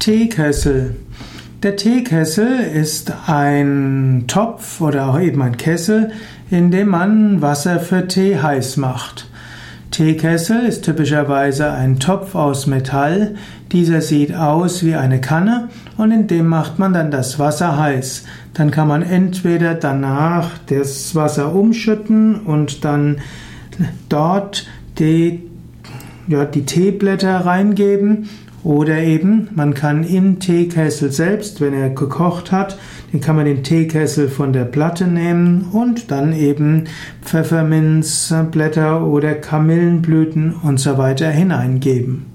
Teekessel. Der Teekessel ist ein Topf oder auch eben ein Kessel, in dem man Wasser für Tee heiß macht. Teekessel ist typischerweise ein Topf aus Metall. Dieser sieht aus wie eine Kanne und in dem macht man dann das Wasser heiß. Dann kann man entweder danach das Wasser umschütten und dann dort die, ja, die Teeblätter reingeben oder eben, man kann im Teekessel selbst, wenn er gekocht hat, den kann man den Teekessel von der Platte nehmen und dann eben Pfefferminzblätter oder Kamillenblüten und so weiter hineingeben.